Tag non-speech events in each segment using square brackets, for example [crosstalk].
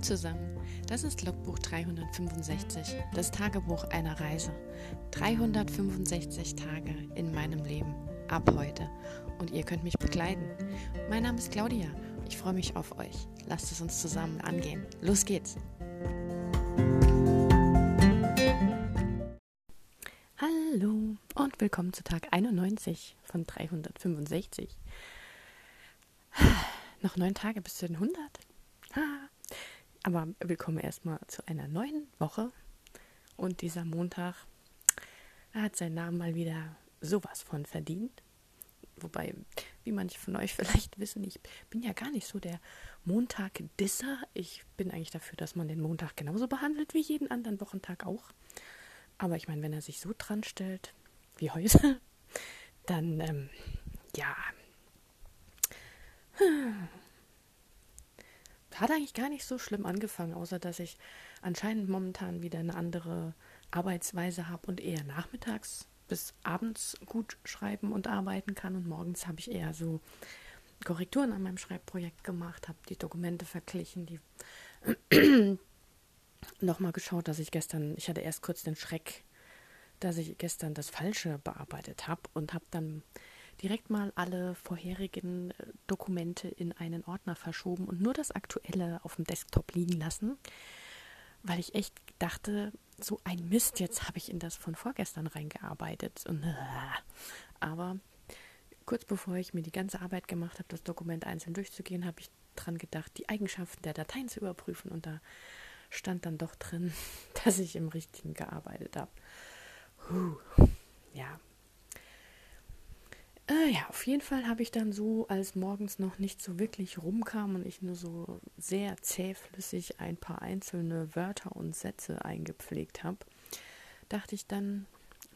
Zusammen, das ist Logbuch 365, das Tagebuch einer Reise. 365 Tage in meinem Leben, ab heute. Und ihr könnt mich begleiten. Mein Name ist Claudia, ich freue mich auf euch. Lasst es uns zusammen angehen. Los geht's! Hallo und willkommen zu Tag 91 von 365. Noch neun Tage bis zu den 100. Aber willkommen erstmal zu einer neuen Woche. Und dieser Montag hat seinen Namen mal wieder sowas von verdient. Wobei, wie manche von euch [laughs] vielleicht wissen, ich bin ja gar nicht so der Montag-Disser. Ich bin eigentlich dafür, dass man den Montag genauso behandelt wie jeden anderen Wochentag auch. Aber ich meine, wenn er sich so dran stellt wie heute, [laughs] dann, ähm, ja, hat eigentlich gar nicht so schlimm angefangen, außer dass ich anscheinend momentan wieder eine andere Arbeitsweise habe und eher nachmittags bis abends gut schreiben und arbeiten kann. Und morgens habe ich eher so Korrekturen an meinem Schreibprojekt gemacht, habe die Dokumente verglichen, die [clears throat] nochmal geschaut, dass ich gestern, ich hatte erst kurz den Schreck, dass ich gestern das Falsche bearbeitet habe und habe dann direkt mal alle vorherigen äh, Dokumente in einen Ordner verschoben und nur das Aktuelle auf dem Desktop liegen lassen, weil ich echt dachte, so ein Mist, jetzt habe ich in das von vorgestern reingearbeitet. Und, äh, aber kurz bevor ich mir die ganze Arbeit gemacht habe, das Dokument einzeln durchzugehen, habe ich dran gedacht, die Eigenschaften der Dateien zu überprüfen und da stand dann doch drin, [laughs] dass ich im Richtigen gearbeitet habe. Ja, äh, ja, auf jeden Fall habe ich dann so, als morgens noch nicht so wirklich rumkam und ich nur so sehr zähflüssig ein paar einzelne Wörter und Sätze eingepflegt habe, dachte ich dann,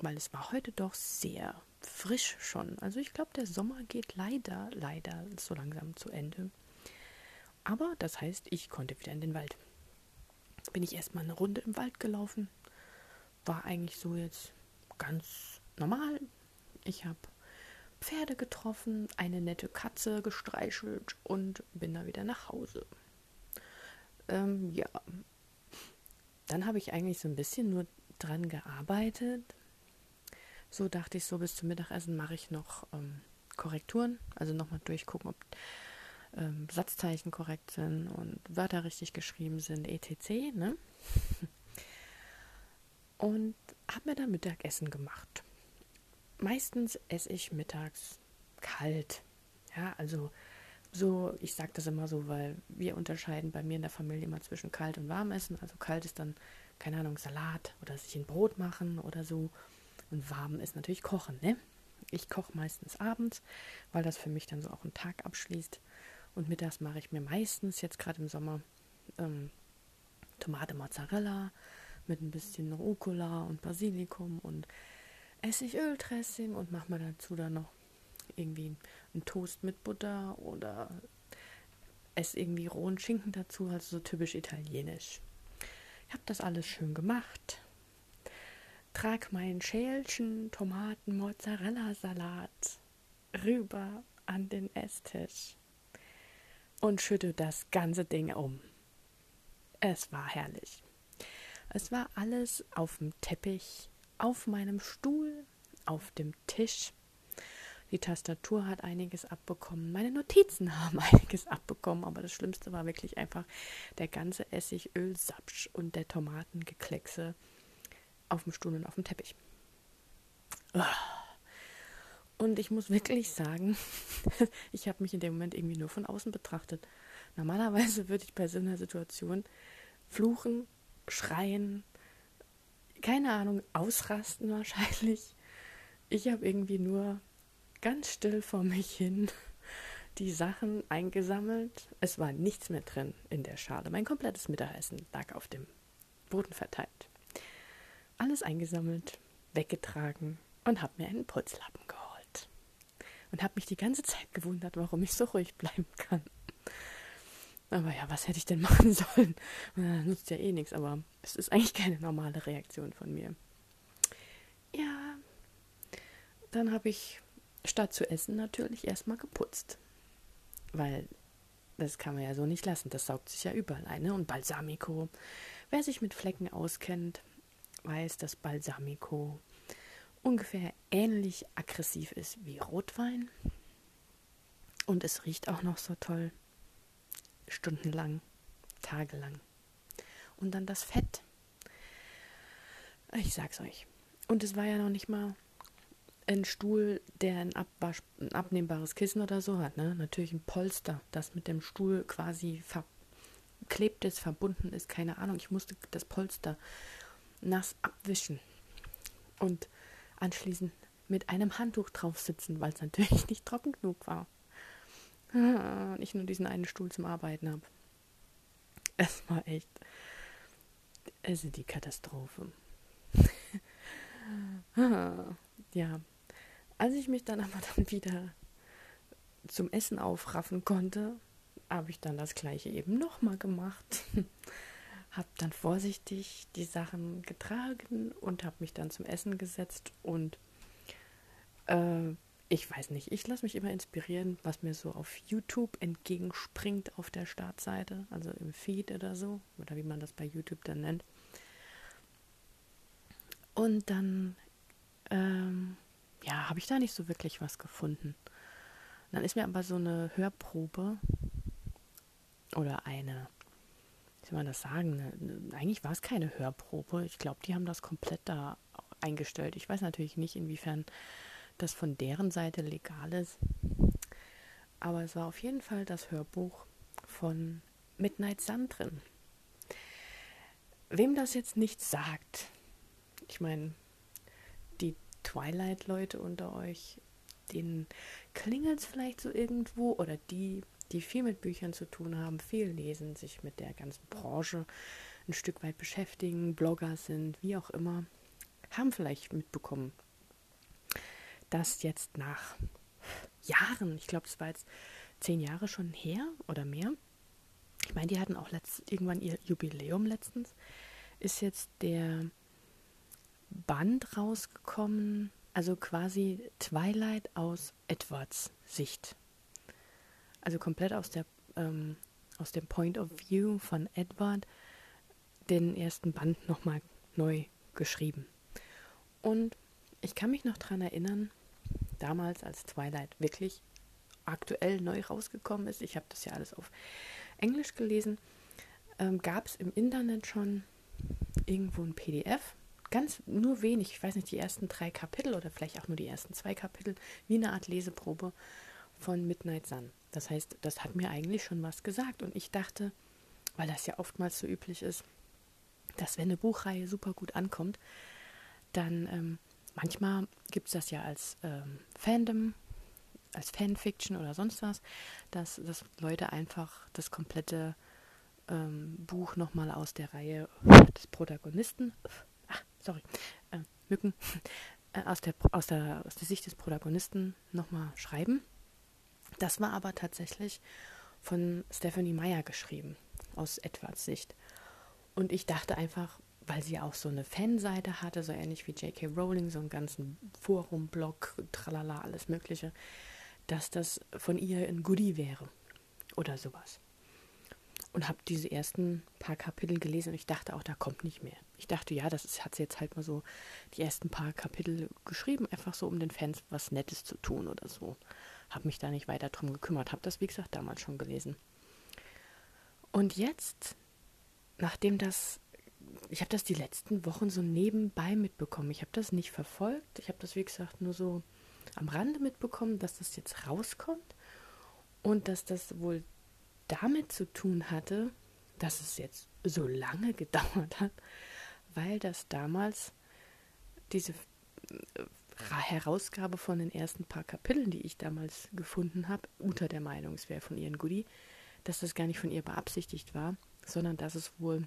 weil es war heute doch sehr frisch schon. Also ich glaube, der Sommer geht leider, leider so langsam zu Ende. Aber das heißt, ich konnte wieder in den Wald. Bin ich erstmal eine Runde im Wald gelaufen. War eigentlich so jetzt ganz normal. Ich habe Pferde getroffen, eine nette Katze gestreichelt und bin da wieder nach Hause. Ähm, ja, dann habe ich eigentlich so ein bisschen nur dran gearbeitet. So dachte ich, so bis zum Mittagessen mache ich noch ähm, Korrekturen, also nochmal durchgucken, ob ähm, Satzzeichen korrekt sind und Wörter richtig geschrieben sind, etc. Ne? [laughs] Und habe mir dann Mittagessen gemacht meistens esse ich mittags kalt. Ja, also so, ich sage das immer so, weil wir unterscheiden bei mir in der Familie immer zwischen kalt und warm essen. Also kalt ist dann, keine Ahnung, Salat oder sich ein Brot machen oder so. Und warm ist natürlich kochen, ne? Ich koche meistens abends, weil das für mich dann so auch einen Tag abschließt. Und mittags mache ich mir meistens, jetzt gerade im Sommer, ähm, Tomate Mozzarella mit ein bisschen Rucola und Basilikum und Essigöldressing und mach mal dazu dann noch irgendwie einen Toast mit Butter oder esse irgendwie rohen Schinken dazu, also so typisch italienisch. Ich habe das alles schön gemacht. Trag mein Schälchen Tomaten Mozzarella Salat rüber an den Esstisch und schütte das ganze Ding um. Es war herrlich. Es war alles auf dem Teppich auf meinem Stuhl, auf dem Tisch. Die Tastatur hat einiges abbekommen. Meine Notizen [laughs] haben einiges abbekommen, aber das Schlimmste war wirklich einfach der ganze Essigöl-Sapsch und der Tomatengekleckse auf dem Stuhl und auf dem Teppich. Und ich muss wirklich sagen, [laughs] ich habe mich in dem Moment irgendwie nur von außen betrachtet. Normalerweise würde ich bei so einer Situation fluchen, schreien, keine Ahnung, ausrasten wahrscheinlich. Ich habe irgendwie nur ganz still vor mich hin die Sachen eingesammelt. Es war nichts mehr drin in der Schale. Mein komplettes Mittagessen lag auf dem Boden verteilt. Alles eingesammelt, weggetragen und habe mir einen Putzlappen geholt. Und habe mich die ganze Zeit gewundert, warum ich so ruhig bleiben kann. Aber ja, was hätte ich denn [laughs] machen sollen? Das nutzt ja eh nichts, aber es ist eigentlich keine normale Reaktion von mir. Ja, dann habe ich statt zu essen natürlich erstmal geputzt. Weil das kann man ja so nicht lassen. Das saugt sich ja überall ein. Ne? Und Balsamico. Wer sich mit Flecken auskennt, weiß, dass Balsamico ungefähr ähnlich aggressiv ist wie Rotwein. Und es riecht auch noch so toll. Stundenlang, tagelang. Und dann das Fett. Ich sag's euch. Und es war ja noch nicht mal ein Stuhl, der ein, Abwasch, ein abnehmbares Kissen oder so hat. Ne? Natürlich ein Polster, das mit dem Stuhl quasi verklebt ist, verbunden ist. Keine Ahnung. Ich musste das Polster nass abwischen und anschließend mit einem Handtuch drauf sitzen, weil es natürlich [laughs] nicht trocken genug war. Und ich nur diesen einen Stuhl zum Arbeiten habe. Es war echt. Ist die Katastrophe. [laughs] ja, als ich mich dann aber dann wieder zum Essen aufraffen konnte, habe ich dann das gleiche eben nochmal gemacht. [laughs] habe dann vorsichtig die Sachen getragen und habe mich dann zum Essen gesetzt und äh, ich weiß nicht, ich lasse mich immer inspirieren, was mir so auf YouTube entgegenspringt auf der Startseite, also im Feed oder so, oder wie man das bei YouTube dann nennt. Und dann, ähm, ja, habe ich da nicht so wirklich was gefunden. Dann ist mir aber so eine Hörprobe oder eine, wie soll man das sagen, eine, eigentlich war es keine Hörprobe. Ich glaube, die haben das komplett da eingestellt. Ich weiß natürlich nicht, inwiefern das von deren Seite legal ist. Aber es war auf jeden Fall das Hörbuch von Midnight Sun drin. Wem das jetzt nichts sagt, ich meine, die Twilight-Leute unter euch, denen klingelt es vielleicht so irgendwo oder die, die viel mit Büchern zu tun haben, viel lesen, sich mit der ganzen Branche ein Stück weit beschäftigen, Blogger sind, wie auch immer, haben vielleicht mitbekommen, dass jetzt nach Jahren, ich glaube, es war jetzt zehn Jahre schon her oder mehr, ich meine, die hatten auch letzt, irgendwann ihr Jubiläum letztens, ist jetzt der Band rausgekommen, also quasi Twilight aus Edwards Sicht. Also komplett aus der ähm, aus dem Point of View von Edward den ersten Band nochmal neu geschrieben. Und ich kann mich noch daran erinnern, damals als Twilight wirklich aktuell neu rausgekommen ist, ich habe das ja alles auf Englisch gelesen, ähm, gab es im Internet schon irgendwo ein PDF ganz nur wenig, ich weiß nicht, die ersten drei Kapitel oder vielleicht auch nur die ersten zwei Kapitel, wie eine Art Leseprobe von Midnight Sun. Das heißt, das hat mir eigentlich schon was gesagt. Und ich dachte, weil das ja oftmals so üblich ist, dass wenn eine Buchreihe super gut ankommt, dann ähm, manchmal gibt es das ja als ähm, Fandom, als Fanfiction oder sonst was, dass, dass Leute einfach das komplette ähm, Buch nochmal aus der Reihe des Protagonisten sorry, äh, Mücken, äh, aus, der, aus, der, aus der Sicht des Protagonisten nochmal schreiben. Das war aber tatsächlich von Stephanie Meyer geschrieben, aus Edwards Sicht. Und ich dachte einfach, weil sie auch so eine Fanseite hatte, so ähnlich wie J.K. Rowling, so einen ganzen Forum-Blog, tralala, alles Mögliche, dass das von ihr ein Goodie wäre oder sowas und habe diese ersten paar Kapitel gelesen und ich dachte auch, da kommt nicht mehr. Ich dachte, ja, das ist, hat sie jetzt halt mal so die ersten paar Kapitel geschrieben, einfach so, um den Fans was Nettes zu tun oder so. Habe mich da nicht weiter drum gekümmert, habe das, wie gesagt, damals schon gelesen. Und jetzt, nachdem das, ich habe das die letzten Wochen so nebenbei mitbekommen. Ich habe das nicht verfolgt. Ich habe das, wie gesagt, nur so am Rande mitbekommen, dass das jetzt rauskommt und dass das wohl damit zu tun hatte, dass es jetzt so lange [laughs] gedauert hat, weil das damals diese äh, Herausgabe von den ersten paar Kapiteln, die ich damals gefunden habe, unter der Meinung, es wäre von ihren Goodie, dass das gar nicht von ihr beabsichtigt war, sondern dass es wohl,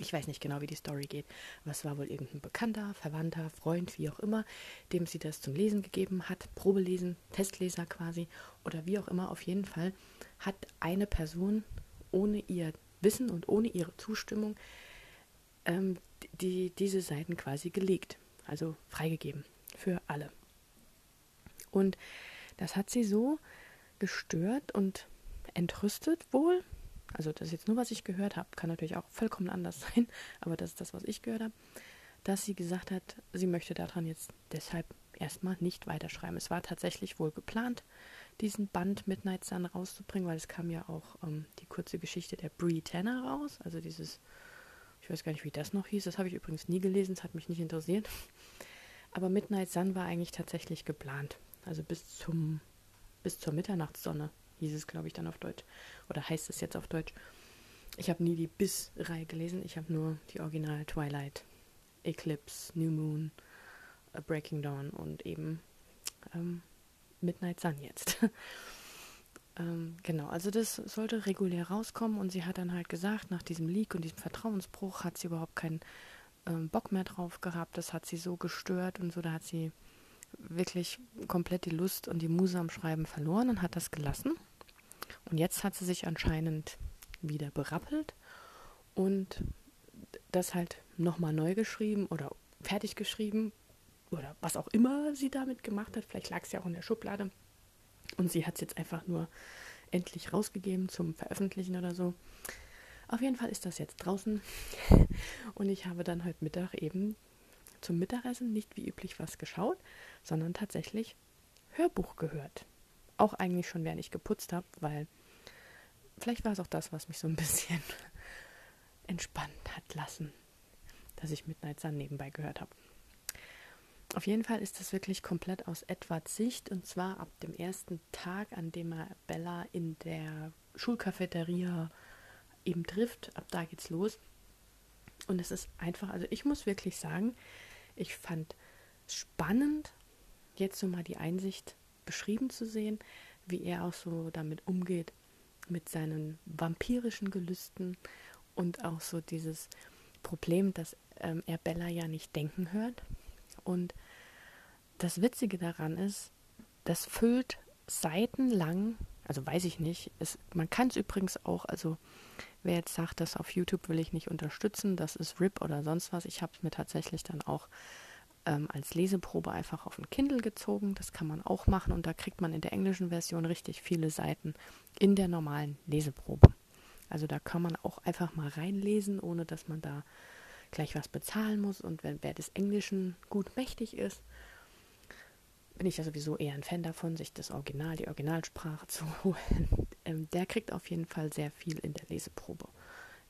ich weiß nicht genau, wie die Story geht, es war wohl irgendein Bekannter, Verwandter, Freund, wie auch immer, dem sie das zum Lesen gegeben hat, Probelesen, Testleser quasi oder wie auch immer, auf jeden Fall hat eine Person ohne ihr Wissen und ohne ihre Zustimmung ähm, die, diese Seiten quasi gelegt, also freigegeben für alle. Und das hat sie so gestört und entrüstet wohl. Also das ist jetzt nur, was ich gehört habe. Kann natürlich auch vollkommen anders [laughs] sein, aber das ist das, was ich gehört habe. Dass sie gesagt hat, sie möchte daran jetzt deshalb erstmal nicht weiterschreiben. Es war tatsächlich wohl geplant, diesen Band Midnight Sun rauszubringen, weil es kam ja auch ähm, die kurze Geschichte der Brie Tanner raus. Also dieses, ich weiß gar nicht, wie das noch hieß. Das habe ich übrigens nie gelesen, es hat mich nicht interessiert. Aber Midnight Sun war eigentlich tatsächlich geplant. Also bis zum bis zur Mitternachtssonne hieß es, glaube ich, dann auf Deutsch. Oder heißt es jetzt auf Deutsch. Ich habe nie die Bis-Reihe gelesen, ich habe nur die Original Twilight, Eclipse, New Moon, uh, Breaking Dawn und eben ähm, Midnight Sun jetzt. [laughs] ähm, genau, also das sollte regulär rauskommen und sie hat dann halt gesagt, nach diesem Leak und diesem Vertrauensbruch hat sie überhaupt keinen ähm, Bock mehr drauf gehabt. Das hat sie so gestört und so, da hat sie wirklich komplett die Lust und die Muse am Schreiben verloren und hat das gelassen. Und jetzt hat sie sich anscheinend wieder berappelt und das halt nochmal neu geschrieben oder fertig geschrieben oder was auch immer sie damit gemacht hat. Vielleicht lag es ja auch in der Schublade. Und sie hat es jetzt einfach nur endlich rausgegeben zum Veröffentlichen oder so. Auf jeden Fall ist das jetzt draußen. [laughs] Und ich habe dann heute Mittag eben zum Mittagessen nicht wie üblich was geschaut, sondern tatsächlich Hörbuch gehört. Auch eigentlich schon, während ich geputzt habe, weil vielleicht war es auch das, was mich so ein [laughs] bisschen entspannt hat lassen, dass ich Midnight Sun nebenbei gehört habe. Auf jeden Fall ist das wirklich komplett aus Edwards Sicht und zwar ab dem ersten Tag, an dem er Bella in der Schulcafeteria eben trifft. Ab da geht's los. Und es ist einfach, also ich muss wirklich sagen, ich fand spannend, jetzt so mal die Einsicht beschrieben zu sehen, wie er auch so damit umgeht, mit seinen vampirischen Gelüsten und auch so dieses Problem, dass ähm, er Bella ja nicht denken hört. Und das Witzige daran ist, das füllt seitenlang, also weiß ich nicht, es, man kann es übrigens auch, also wer jetzt sagt, das auf YouTube will ich nicht unterstützen, das ist RIP oder sonst was, ich habe es mir tatsächlich dann auch ähm, als Leseprobe einfach auf ein Kindle gezogen. Das kann man auch machen und da kriegt man in der englischen Version richtig viele Seiten in der normalen Leseprobe. Also da kann man auch einfach mal reinlesen, ohne dass man da gleich was bezahlen muss. Und wenn wer des Englischen gut mächtig ist, bin ich ja sowieso eher ein Fan davon, sich das Original, die Originalsprache [laughs] zu holen. Ähm, der kriegt auf jeden Fall sehr viel in der Leseprobe,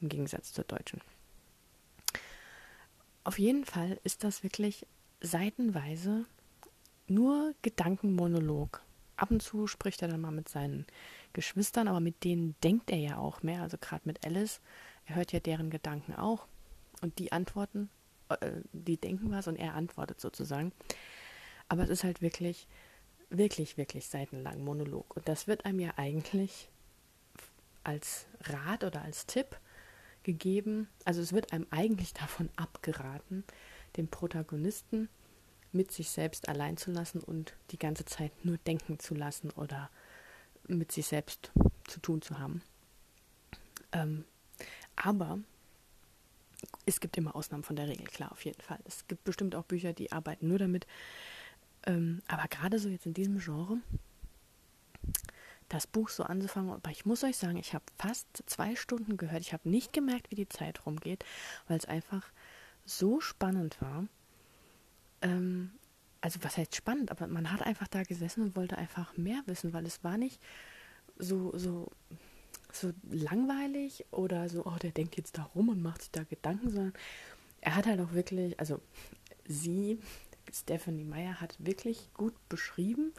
im Gegensatz zur deutschen. Auf jeden Fall ist das wirklich seitenweise nur Gedankenmonolog. Ab und zu spricht er dann mal mit seinen Geschwistern, aber mit denen denkt er ja auch mehr. Also gerade mit Alice, er hört ja deren Gedanken auch und die antworten, äh, die denken was und er antwortet sozusagen. Aber es ist halt wirklich, wirklich, wirklich seitenlang Monolog. Und das wird einem ja eigentlich als Rat oder als Tipp gegeben. Also es wird einem eigentlich [laughs] davon abgeraten, den Protagonisten mit sich selbst allein zu lassen und die ganze Zeit nur denken zu lassen oder mit sich selbst zu tun zu haben. Ähm, aber es gibt immer Ausnahmen von der Regel, klar, auf jeden Fall. Es gibt bestimmt auch Bücher, die arbeiten nur damit. Ähm, aber gerade so jetzt in diesem Genre, das Buch so anzufangen, aber ich muss euch sagen, ich habe fast zwei Stunden gehört. Ich habe nicht gemerkt, wie die Zeit rumgeht, weil es einfach so spannend war. Ähm, also was heißt spannend, aber man hat einfach da gesessen und wollte einfach mehr wissen, weil es war nicht so, so, so langweilig oder so, oh, der denkt jetzt da rum und macht sich da Gedanken, sondern er hat halt auch wirklich, also sie, Stephanie Meyer, hat wirklich gut beschrieben,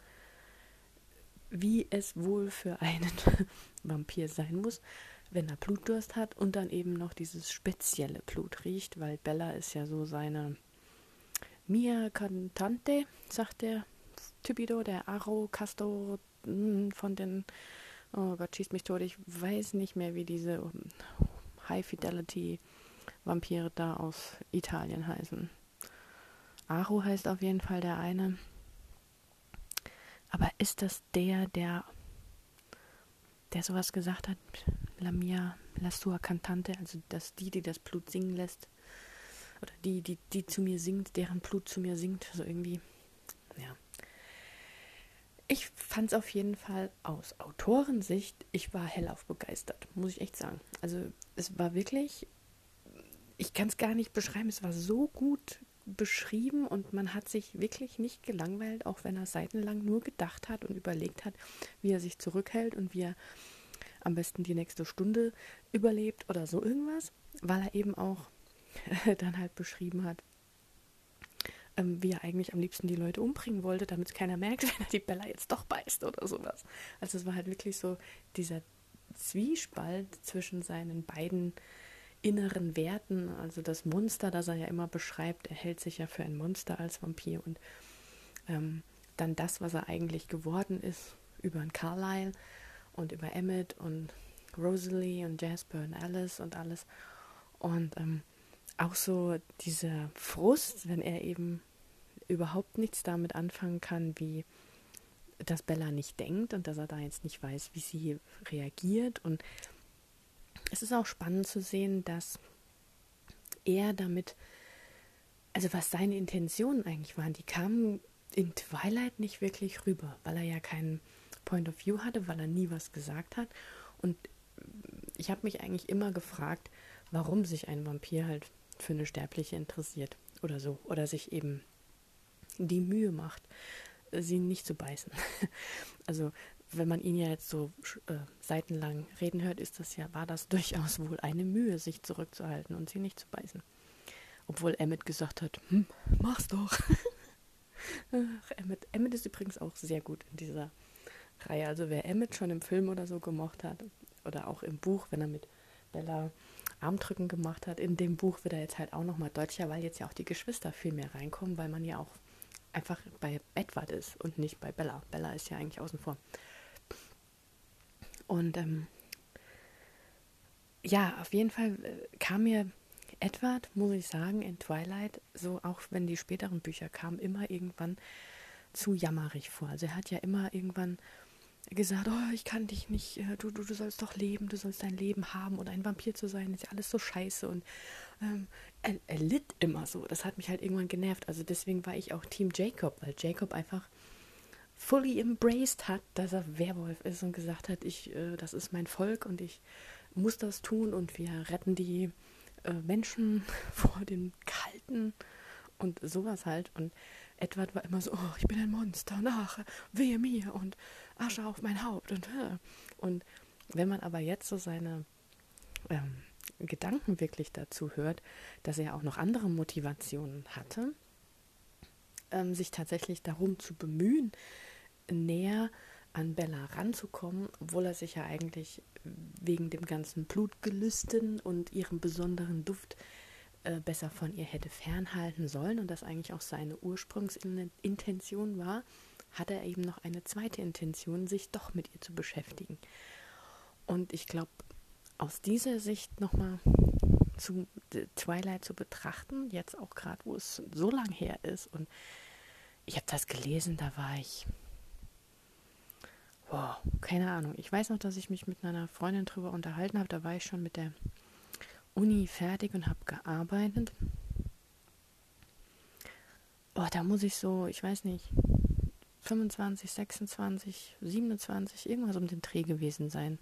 wie es wohl für einen [laughs] Vampir sein muss, wenn er Blutdurst hat und dann eben noch dieses spezielle Blut riecht, weil Bella ist ja so seine Mia Cantante, sagt der Typido, der Aro Casto hm, von den, oh Gott, schießt mich tot, ich weiß nicht mehr, wie diese High Fidelity Vampire da aus Italien heißen. Aro heißt auf jeden Fall der eine. Aber ist das der, der, der sowas gesagt hat? La mia, la sua cantante, also dass die, die das Blut singen lässt, oder die, die, die zu mir singt, deren Blut zu mir singt, so irgendwie. Ja. Ich fand es auf jeden Fall aus Autorensicht, ich war hellauf begeistert, muss ich echt sagen. Also es war wirklich, ich kann es gar nicht beschreiben, es war so gut beschrieben und man hat sich wirklich nicht gelangweilt, auch wenn er seitenlang nur gedacht hat und überlegt hat, wie er sich zurückhält und wie er am besten die nächste Stunde überlebt oder so irgendwas, weil er eben auch [laughs] dann halt beschrieben hat, ähm, wie er eigentlich am liebsten die Leute umbringen wollte, damit keiner merkt, [laughs] wenn er die Bella jetzt doch beißt oder sowas. Also es war halt wirklich so dieser Zwiespalt zwischen seinen beiden inneren Werten, also das Monster, das er ja immer beschreibt, er hält sich ja für ein Monster als Vampir und ähm, dann das, was er eigentlich geworden ist, über einen Carlyle und über Emmett und Rosalie und Jasper und Alice und alles. Und ähm, auch so dieser Frust, wenn er eben überhaupt nichts damit anfangen kann, wie dass Bella nicht denkt und dass er da jetzt nicht weiß, wie sie reagiert. Und es ist auch spannend zu sehen, dass er damit, also was seine Intentionen eigentlich waren, die kamen in Twilight nicht wirklich rüber, weil er ja keinen Point of View hatte, weil er nie was gesagt hat. Und ich habe mich eigentlich immer gefragt, warum sich ein Vampir halt für eine Sterbliche interessiert oder so. Oder sich eben die Mühe macht, sie nicht zu beißen. [laughs] also wenn man ihn ja jetzt so äh, seitenlang reden hört, ist das ja, war das [laughs] durchaus wohl eine Mühe, sich zurückzuhalten und sie nicht zu beißen. Obwohl Emmett gesagt hat, hm, mach's doch. [laughs] Ach, Emmett, Emmett ist übrigens auch sehr gut in dieser Reihe. Also wer Emmett schon im Film oder so gemocht hat, oder auch im Buch, wenn er mit Bella Armdrücken gemacht hat, in dem Buch wird er jetzt halt auch nochmal deutlicher, weil jetzt ja auch die Geschwister viel mehr reinkommen, weil man ja auch einfach bei Edward ist und nicht bei Bella. Bella ist ja eigentlich außen vor. Und ähm, ja, auf jeden Fall äh, kam mir Edward, muss ich sagen, in Twilight, so auch wenn die späteren Bücher kamen, immer irgendwann zu jammerig vor. Also er hat ja immer irgendwann gesagt, oh, ich kann dich nicht, äh, du, du, du sollst doch leben, du sollst dein Leben haben und ein Vampir zu sein, ist ja alles so scheiße. Und ähm, er, er, litt immer so. Das hat mich halt irgendwann genervt. Also deswegen war ich auch Team Jacob, weil Jacob einfach fully embraced hat, dass er Werwolf ist und gesagt hat, ich, äh, das ist mein Volk und ich muss das tun und wir retten die äh, Menschen [laughs] vor den Kalten und sowas halt. Und Edward war immer so, oh, ich bin ein Monster, nach, wehe mir und Asche auf mein Haupt und und wenn man aber jetzt so seine ähm, Gedanken wirklich dazu hört, dass er auch noch andere Motivationen hatte, ähm, sich tatsächlich darum zu bemühen, näher an Bella ranzukommen, obwohl er sich ja eigentlich wegen dem ganzen Blutgelüsten und ihrem besonderen Duft äh, besser von ihr hätte fernhalten sollen und das eigentlich auch seine Ursprungsintention war, hat er eben noch eine zweite Intention, sich doch mit ihr zu beschäftigen. Und ich glaube, aus dieser Sicht nochmal zu Twilight zu betrachten, jetzt auch gerade, wo es so lang her ist und ich habe das gelesen, da war ich, wow, keine Ahnung. Ich weiß noch, dass ich mich mit einer Freundin drüber unterhalten habe, da war ich schon mit der Uni fertig und habe gearbeitet. Oh, da muss ich so, ich weiß nicht, 25, 26, 27, irgendwas um den Dreh gewesen sein,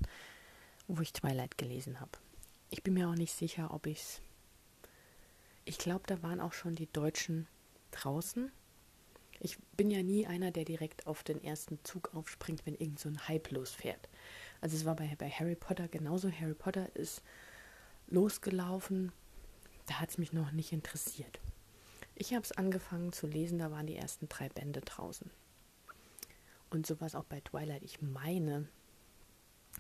wo ich Twilight gelesen habe. Ich bin mir auch nicht sicher, ob ich es. Ich glaube, da waren auch schon die Deutschen draußen. Ich bin ja nie einer, der direkt auf den ersten Zug aufspringt, wenn irgend so ein Hype losfährt. Also es war bei, bei Harry Potter genauso. Harry Potter ist losgelaufen. Da hat es mich noch nicht interessiert. Ich habe es angefangen zu lesen, da waren die ersten drei Bände draußen. Und sowas auch bei Twilight. Ich meine,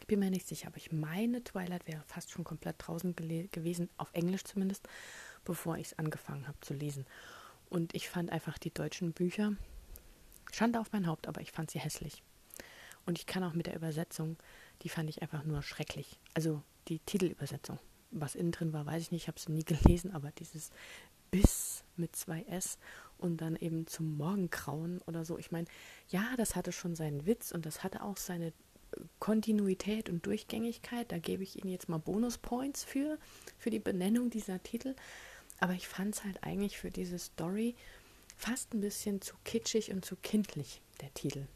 ich bin mir nicht sicher, aber ich meine, Twilight wäre fast schon komplett draußen gewesen, auf Englisch zumindest, bevor ich es angefangen habe zu lesen. Und ich fand einfach die deutschen Bücher, Schande auf mein Haupt, aber ich fand sie hässlich. Und ich kann auch mit der Übersetzung, die fand ich einfach nur schrecklich. Also die Titelübersetzung. Was innen drin war, weiß ich nicht, ich habe sie nie gelesen, aber dieses Biss mit zwei S und dann eben zum Morgengrauen oder so. Ich meine, ja, das hatte schon seinen Witz und das hatte auch seine äh, Kontinuität und Durchgängigkeit. Da gebe ich Ihnen jetzt mal Bonuspoints für, für die Benennung dieser Titel. Aber ich fand es halt eigentlich für diese Story fast ein bisschen zu kitschig und zu kindlich, der Titel.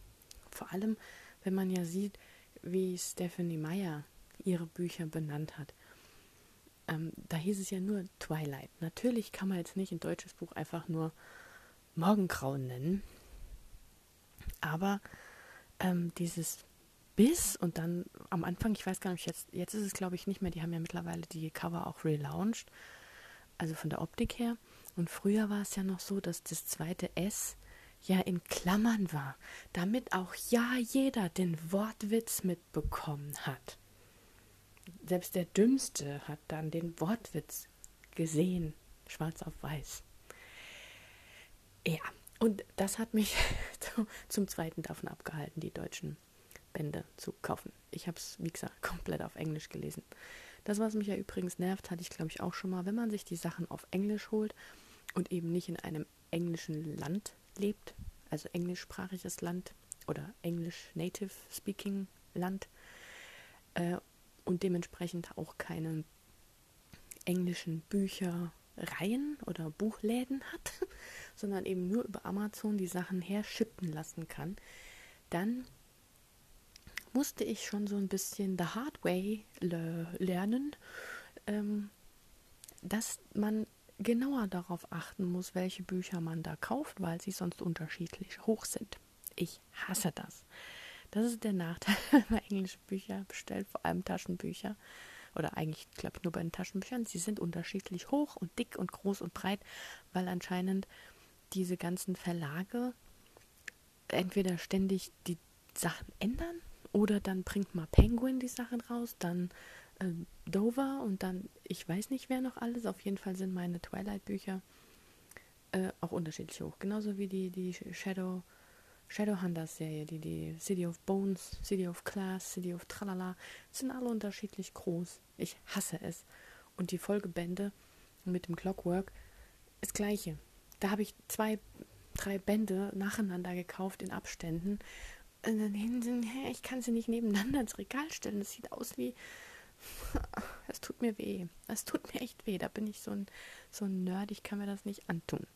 Vor allem, wenn man ja sieht, wie Stephanie Meyer ihre Bücher benannt hat. Ähm, da hieß es ja nur Twilight. Natürlich kann man jetzt nicht ein deutsches Buch einfach nur Morgengrauen nennen. Aber ähm, dieses Biss und dann am Anfang, ich weiß gar nicht, jetzt, jetzt ist es glaube ich nicht mehr, die haben ja mittlerweile die Cover auch relaunched, also von der Optik her. Und früher war es ja noch so, dass das zweite S ja in Klammern war, damit auch ja jeder den Wortwitz mitbekommen hat. Selbst der Dümmste hat dann den Wortwitz gesehen, schwarz auf weiß. Ja, und das hat mich [laughs] zum zweiten davon abgehalten, die deutschen Bände zu kaufen. Ich habe es, wie gesagt, [laughs] komplett auf Englisch gelesen. Das, was mich ja übrigens nervt, hatte ich glaube ich auch schon mal, wenn man sich die Sachen auf Englisch holt und eben nicht in einem englischen Land lebt, also englischsprachiges Land oder englisch Native Speaking Land äh, und dementsprechend auch keine englischen Büchereien oder Buchläden hat, [laughs] sondern eben nur über Amazon die Sachen herschippen lassen kann, dann musste ich schon so ein bisschen the hard way le lernen, ähm, dass man genauer darauf achten muss, welche Bücher man da kauft, weil sie sonst unterschiedlich hoch sind. Ich hasse das. Das ist der Nachteil, [laughs] wenn man englische Bücher bestellt, vor allem Taschenbücher. Oder eigentlich, glaube ich, nur bei den Taschenbüchern. Sie sind unterschiedlich hoch und dick und groß und breit, weil anscheinend diese ganzen Verlage entweder ständig die Sachen ändern oder dann bringt mal Penguin die Sachen raus, dann äh, Dover und dann, ich weiß nicht wer noch alles. Auf jeden Fall sind meine Twilight-Bücher äh, auch unterschiedlich hoch. Genauso wie die, die Shadow, Shadowhunters-Serie, die, die City of Bones, City of Class, City of Tralala, sind alle unterschiedlich groß. Ich hasse es. Und die Folgebände mit dem Clockwork ist gleiche. Da habe ich zwei, drei Bände nacheinander gekauft in Abständen und dann hinten, ich kann sie nicht nebeneinander ins Regal stellen. Das sieht aus wie. [laughs] Es tut mir weh. Es tut mir echt weh. Da bin ich so ein, so ein Nerd, ich kann mir das nicht antun.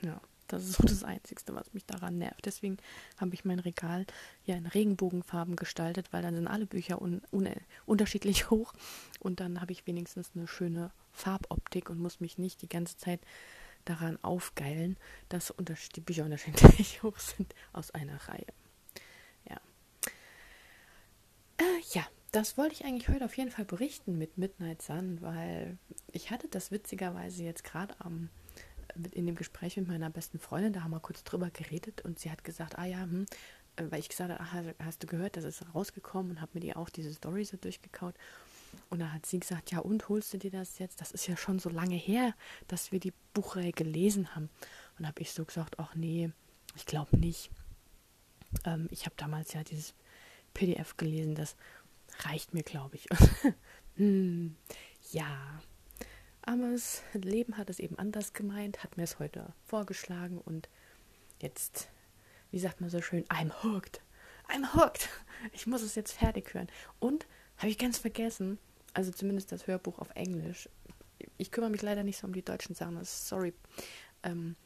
Ja, das ist so das Einzige, was mich daran nervt. Deswegen habe ich mein Regal ja in Regenbogenfarben gestaltet, weil dann sind alle Bücher un, un, unterschiedlich [laughs] hoch und dann habe ich wenigstens eine schöne Farboptik und muss mich nicht die ganze Zeit daran aufgeilen, dass die Bücher unterschiedlich [laughs] hoch sind aus einer Reihe. Ja. Äh, ja, das wollte ich eigentlich heute auf jeden Fall berichten mit Midnight Sun, weil ich hatte das witzigerweise jetzt gerade am in dem Gespräch mit meiner besten Freundin, da haben wir kurz drüber geredet und sie hat gesagt, ah ja, hm, äh, weil ich gesagt habe, ach, hast du gehört, das ist rausgekommen und habe mir die auch diese Story so durchgekaut. Und da hat sie gesagt, ja und holst du dir das jetzt? Das ist ja schon so lange her, dass wir die Buchreihe gelesen haben. Und habe ich so gesagt, ach nee, ich glaube nicht. Ähm, ich habe damals ja dieses PDF gelesen, das reicht mir, glaube ich. [laughs] hm, ja, aber Leben hat es eben anders gemeint, hat mir es heute vorgeschlagen und jetzt, wie sagt man so schön, I'm hooked. I'm hooked. Ich muss es jetzt fertig hören. Und habe ich ganz vergessen, also zumindest das Hörbuch auf Englisch. Ich kümmere mich leider nicht so um die deutschen Sachen, sorry. Ähm,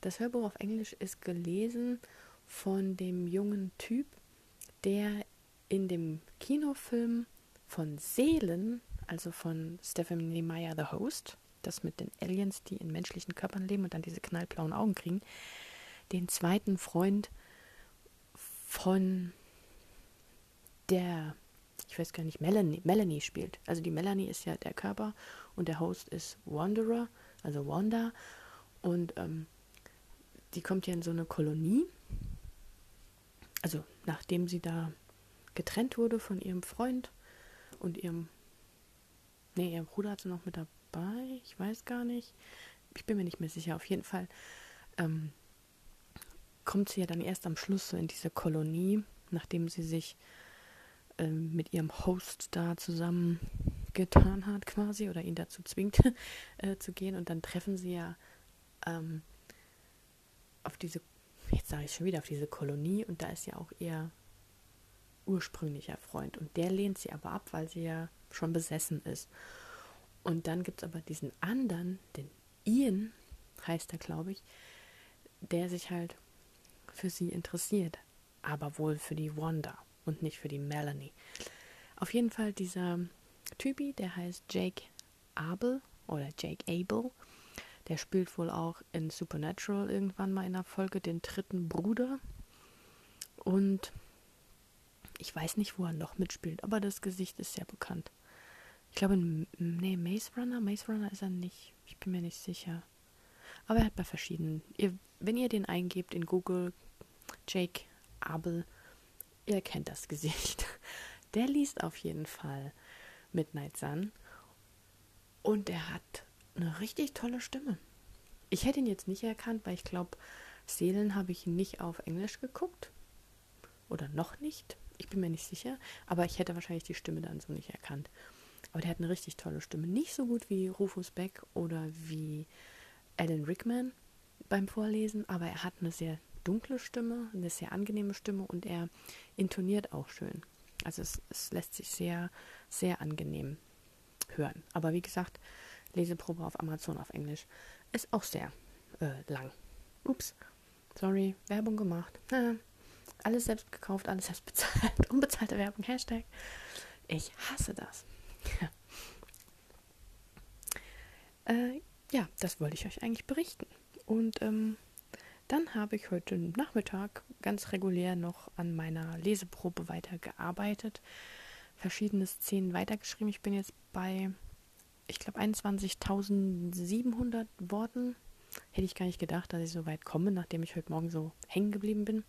das Hörbuch auf Englisch ist gelesen von dem jungen Typ, der in dem Kinofilm von Seelen, also von Stephanie Meyer, The Host, das mit den Aliens, die in menschlichen Körpern leben und dann diese knallblauen Augen kriegen, den zweiten Freund von der ich weiß gar nicht, Melanie, Melanie spielt. Also die Melanie ist ja der Körper und der Host ist Wanderer, also Wanda. Und ähm, die kommt ja in so eine Kolonie. Also nachdem sie da getrennt wurde von ihrem Freund und ihrem, nee, ihr Bruder hat sie noch mit dabei. Ich weiß gar nicht. Ich bin mir nicht mehr sicher. Auf jeden Fall ähm, kommt sie ja dann erst am Schluss so in diese Kolonie, nachdem sie sich ähm, mit ihrem Host da zusammengetan hat quasi oder ihn dazu zwingt [laughs] äh, zu gehen und dann treffen sie ja ähm, auf diese, jetzt sage ich schon wieder, auf diese Kolonie und da ist ja auch ihr ursprünglicher Freund und der lehnt sie aber ab, weil sie ja schon besessen ist. Und dann gibt es aber diesen anderen, den Ian heißt er, glaube ich, der sich halt für sie interessiert, aber wohl für die Wanda und nicht für die Melanie. Auf jeden Fall dieser Typi, der heißt Jake Abel oder Jake Abel. Der spielt wohl auch in Supernatural irgendwann mal in der Folge den dritten Bruder. Und ich weiß nicht, wo er noch mitspielt, aber das Gesicht ist sehr bekannt. Ich glaube, nee, Maze Runner, Maze Runner ist er nicht. Ich bin mir nicht sicher. Aber er hat bei verschiedenen. Ihr, wenn ihr den eingebt in Google, Jake Abel, ihr kennt das Gesicht. [laughs] Der liest auf jeden Fall Midnight Sun. Und er hat eine richtig tolle Stimme. Ich hätte ihn jetzt nicht erkannt, weil ich glaube, Seelen habe ich nicht auf Englisch geguckt. Oder noch nicht. Ich bin mir nicht sicher. Aber ich hätte wahrscheinlich die Stimme dann so nicht erkannt. Aber der hat eine richtig tolle Stimme. Nicht so gut wie Rufus Beck oder wie Alan Rickman beim Vorlesen, aber er hat eine sehr dunkle Stimme, eine sehr angenehme Stimme und er intoniert auch schön. Also es, es lässt sich sehr, sehr angenehm hören. Aber wie gesagt, Leseprobe auf Amazon auf Englisch ist auch sehr äh, lang. Ups, sorry, Werbung gemacht. [laughs] alles selbst gekauft, alles selbst bezahlt. [laughs] Unbezahlte Werbung, Hashtag. Ich hasse das. Äh, ja, das wollte ich euch eigentlich berichten. Und ähm, dann habe ich heute Nachmittag ganz regulär noch an meiner Leseprobe weitergearbeitet, verschiedene Szenen weitergeschrieben. Ich bin jetzt bei, ich glaube, 21.700 Worten. Hätte ich gar nicht gedacht, dass ich so weit komme, nachdem ich heute Morgen so hängen geblieben bin.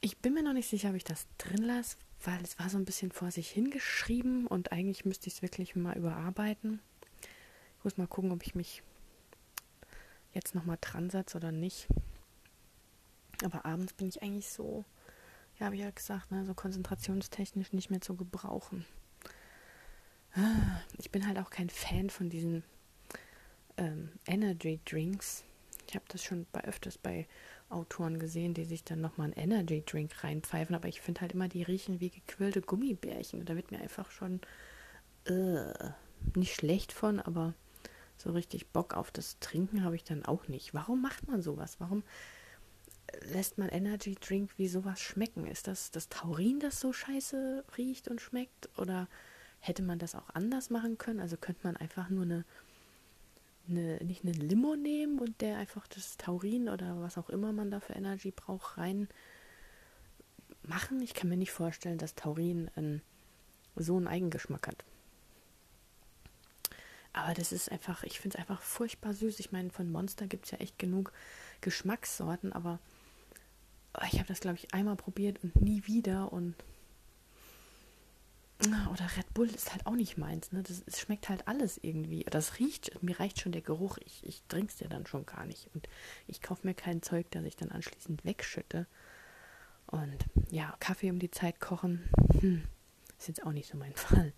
Ich bin mir noch nicht sicher, ob ich das drin lasse, weil es war so ein bisschen vor sich hingeschrieben und eigentlich müsste ich es wirklich mal überarbeiten. Ich muss mal gucken, ob ich mich jetzt nochmal dran setze oder nicht. Aber abends bin ich eigentlich so, ja, ich ja gesagt, ne, so konzentrationstechnisch nicht mehr zu gebrauchen. Ich bin halt auch kein Fan von diesen ähm, Energy Drinks. Ich habe das schon bei, öfters bei Autoren gesehen, die sich dann nochmal einen Energy Drink reinpfeifen, aber ich finde halt immer, die riechen wie gequillte Gummibärchen. Und da wird mir einfach schon äh, nicht schlecht von, aber so richtig Bock auf das Trinken habe ich dann auch nicht. Warum macht man sowas? Warum lässt man Energy Drink wie sowas schmecken? Ist das das Taurin, das so scheiße riecht und schmeckt? Oder hätte man das auch anders machen können? Also könnte man einfach nur eine eine, nicht eine Limo nehmen und der einfach das Taurin oder was auch immer man da für Energy braucht rein machen. Ich kann mir nicht vorstellen, dass Taurin ein, so einen Eigengeschmack hat. Aber das ist einfach, ich finde es einfach furchtbar süß. Ich meine, von Monster gibt es ja echt genug Geschmackssorten, aber ich habe das, glaube ich, einmal probiert und nie wieder und oder Red Bull ist halt auch nicht meins. Ne? Das, es schmeckt halt alles irgendwie. Das riecht, mir reicht schon der Geruch. Ich, ich trinke es ja dann schon gar nicht. Und ich kaufe mir kein Zeug, das ich dann anschließend wegschütte. Und ja, Kaffee um die Zeit kochen, hm, ist jetzt auch nicht so mein [laughs] Fall.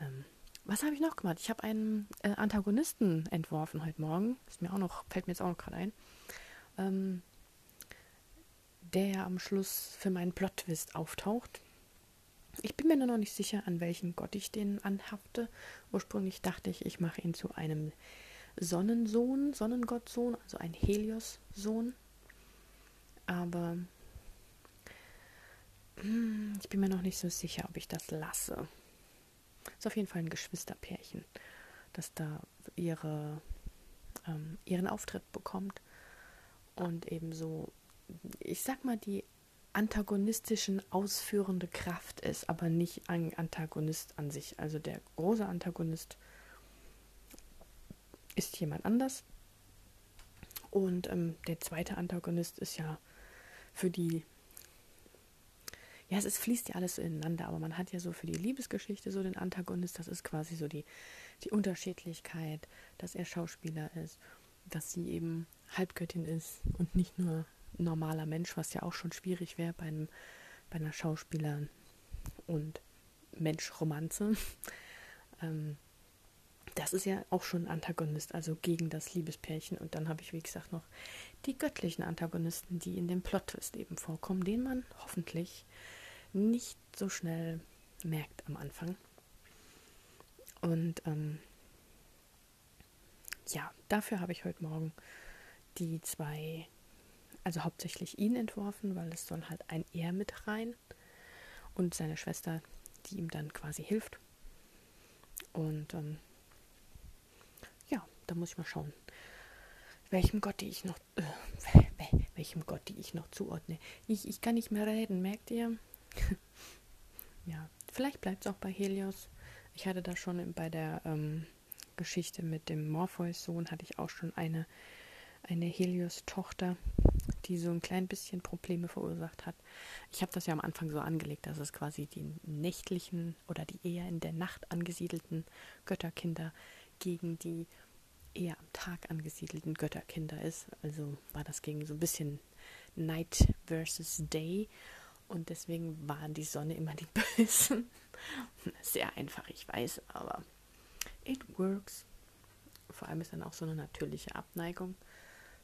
Ähm, was habe ich noch gemacht? Ich habe einen äh, Antagonisten entworfen heute Morgen. Ist mir auch noch, fällt mir jetzt auch noch gerade ein. Ähm, der ja am Schluss für meinen Plot-Twist auftaucht. Ich bin mir noch nicht sicher, an welchen Gott ich den anhafte. Ursprünglich dachte ich, ich mache ihn zu einem Sonnensohn, Sonnengottsohn, also ein Helios-Sohn. Aber hm, ich bin mir noch nicht so sicher, ob ich das lasse. Ist auf jeden Fall ein Geschwisterpärchen, das da ihre, ähm, ihren Auftritt bekommt und ebenso, ich sag mal, die antagonistischen ausführende Kraft ist, aber nicht ein Antagonist an sich. Also der große Antagonist ist jemand anders. Und ähm, der zweite Antagonist ist ja für die. Ja, es ist, fließt ja alles so ineinander, aber man hat ja so für die Liebesgeschichte so den Antagonist, das ist quasi so die, die Unterschiedlichkeit, dass er Schauspieler ist, dass sie eben Halbgöttin ist und nicht nur normaler Mensch, was ja auch schon schwierig wäre bei, bei einer Schauspieler- und Mensch-Romanze. [laughs] ähm, das ist ja auch schon Antagonist, also gegen das Liebespärchen. Und dann habe ich, wie gesagt, noch die göttlichen Antagonisten, die in dem Plot-Twist eben vorkommen, den man hoffentlich nicht so schnell merkt am Anfang. Und ähm, ja, dafür habe ich heute Morgen die zwei also hauptsächlich ihn entworfen, weil es soll halt ein Er mit rein und seine Schwester, die ihm dann quasi hilft. Und ähm, ja, da muss ich mal schauen, welchem Gott die ich noch, äh, [laughs] welchem Gott die ich noch zuordne. Ich, ich kann nicht mehr reden, merkt ihr? [laughs] ja, vielleicht bleibt es auch bei Helios. Ich hatte da schon bei der ähm, Geschichte mit dem Morpheus-Sohn, hatte ich auch schon eine, eine Helios-Tochter, die so ein klein bisschen Probleme verursacht hat. Ich habe das ja am Anfang so angelegt, dass es quasi die nächtlichen oder die eher in der Nacht angesiedelten Götterkinder gegen die eher am Tag angesiedelten Götterkinder ist. Also war das gegen so ein bisschen Night versus Day. Und deswegen waren die Sonne immer die [laughs] Bösen. Sehr einfach, ich weiß, aber it works. Vor allem ist dann auch so eine natürliche Abneigung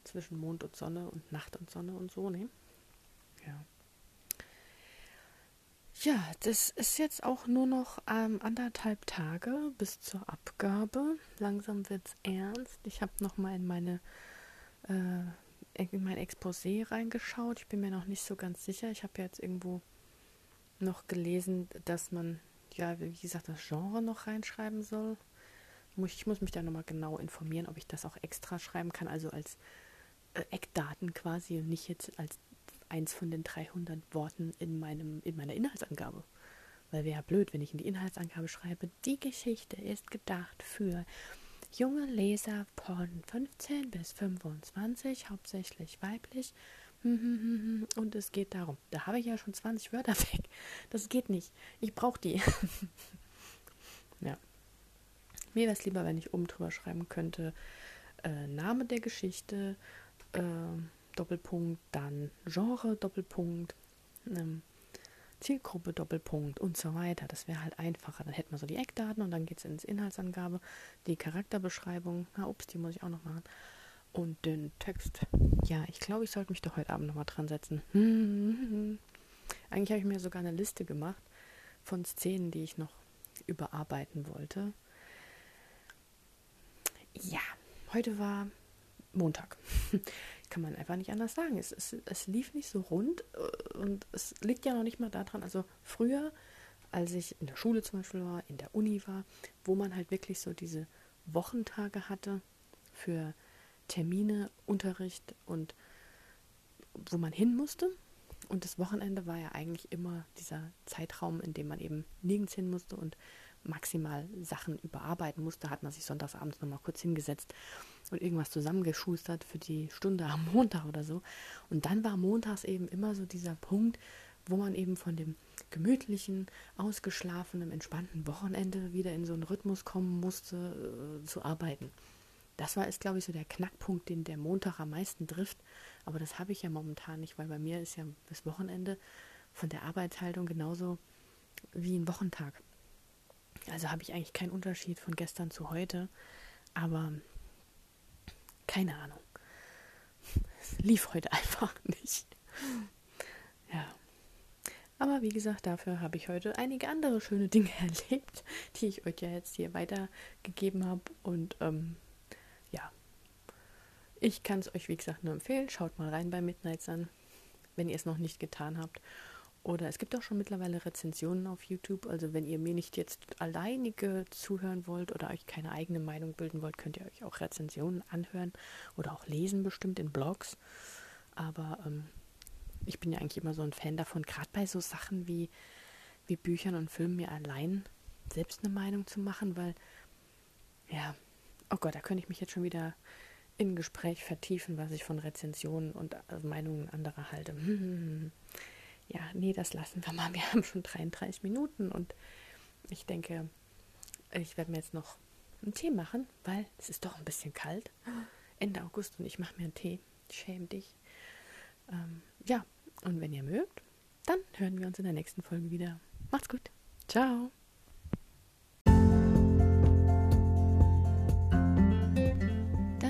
zwischen Mond und Sonne und Nacht und Sonne und so, ne? Ja. Ja, das ist jetzt auch nur noch ähm, anderthalb Tage bis zur Abgabe. Langsam wird es ernst. Ich habe noch mal in meine äh, in mein Exposé reingeschaut. Ich bin mir noch nicht so ganz sicher. Ich habe jetzt irgendwo noch gelesen, dass man ja, wie gesagt, das Genre noch reinschreiben soll. Ich muss mich da nochmal genau informieren, ob ich das auch extra schreiben kann, also als Eckdaten quasi und nicht jetzt als eins von den 300 Worten in, meinem, in meiner Inhaltsangabe. Weil wäre ja blöd, wenn ich in die Inhaltsangabe schreibe, die Geschichte ist gedacht für junge Leser von 15 bis 25, hauptsächlich weiblich. [laughs] Und es geht darum, da habe ich ja schon 20 Wörter [laughs] weg. Das geht nicht. Ich brauche die. [laughs] ja. Mir wäre es lieber, wenn ich oben drüber schreiben könnte, äh, Name der Geschichte, äh, Doppelpunkt, dann Genre, Doppelpunkt, ähm, Zielgruppe, Doppelpunkt und so weiter. Das wäre halt einfacher. Dann hätten wir so die Eckdaten und dann geht es ins Inhaltsangabe, die Charakterbeschreibung. Na, ups, die muss ich auch noch machen. Und den Text. Ja, ich glaube, ich sollte mich doch heute Abend nochmal dran setzen. [laughs] Eigentlich habe ich mir sogar eine Liste gemacht von Szenen, die ich noch überarbeiten wollte. Ja, heute war Montag. [laughs] Kann man einfach nicht anders sagen. Es, es, es lief nicht so rund äh, und es liegt ja noch nicht mal daran. Also früher, als ich in der Schule zum Beispiel war, in der Uni war, wo man halt wirklich so diese Wochentage hatte für Termine, Unterricht und wo man hin musste. Und das Wochenende war ja eigentlich immer dieser Zeitraum, in dem man eben nirgends hin musste und maximal Sachen überarbeiten musste, hat man sich sonntagsabends nochmal kurz hingesetzt und irgendwas zusammengeschustert für die Stunde am Montag oder so. Und dann war montags eben immer so dieser Punkt, wo man eben von dem gemütlichen, ausgeschlafenen, entspannten Wochenende wieder in so einen Rhythmus kommen musste, äh, zu arbeiten. Das war, ist, glaube ich, so der Knackpunkt, den der Montag am meisten trifft. Aber das habe ich ja momentan nicht, weil bei mir ist ja das Wochenende von der Arbeitshaltung genauso wie ein Wochentag. Also habe ich eigentlich keinen Unterschied von gestern zu heute. Aber keine Ahnung. Es lief heute [laughs] einfach nicht. Ja. Aber wie gesagt, dafür habe ich heute einige andere schöne Dinge [laughs] erlebt, die ich euch ja jetzt hier weitergegeben habe. Und ähm, ja, ich kann es euch, wie gesagt, nur empfehlen. Schaut mal rein bei Midnight Sun, wenn ihr es noch nicht getan habt. Oder es gibt auch schon mittlerweile Rezensionen auf YouTube. Also wenn ihr mir nicht jetzt alleinige zuhören wollt oder euch keine eigene Meinung bilden wollt, könnt ihr euch auch Rezensionen anhören oder auch lesen bestimmt in Blogs. Aber ähm, ich bin ja eigentlich immer so ein Fan davon, gerade bei so Sachen wie, wie Büchern und Filmen mir allein selbst eine Meinung zu machen, weil ja, oh Gott, da könnte ich mich jetzt schon wieder in Gespräch vertiefen, was ich von Rezensionen und also Meinungen anderer halte. [laughs] ja, nee, das lassen wir mal. Wir [laughs] haben schon 33 Minuten und ich denke, ich werde mir jetzt noch einen Tee machen, weil es ist doch ein bisschen kalt. Ende August und ich mache mir einen Tee. Schäm dich. Ähm, ja, und wenn ihr mögt, dann hören wir uns in der nächsten Folge wieder. Macht's gut. Ciao.